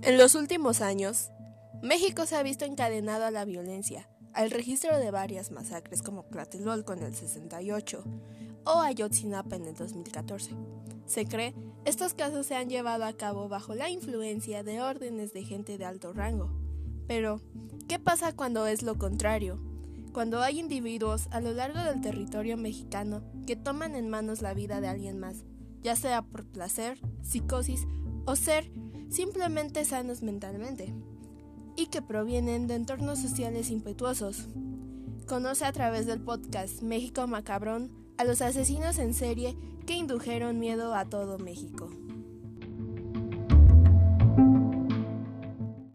En los últimos años, México se ha visto encadenado a la violencia, al registro de varias masacres como Tlatelolco en el 68 o Ayotzinapa en el 2014. Se cree, estos casos se han llevado a cabo bajo la influencia de órdenes de gente de alto rango. Pero, ¿qué pasa cuando es lo contrario? Cuando hay individuos a lo largo del territorio mexicano que toman en manos la vida de alguien más, ya sea por placer, psicosis o ser simplemente sanos mentalmente, y que provienen de entornos sociales impetuosos. Conoce a través del podcast México Macabrón a los asesinos en serie que indujeron miedo a todo México.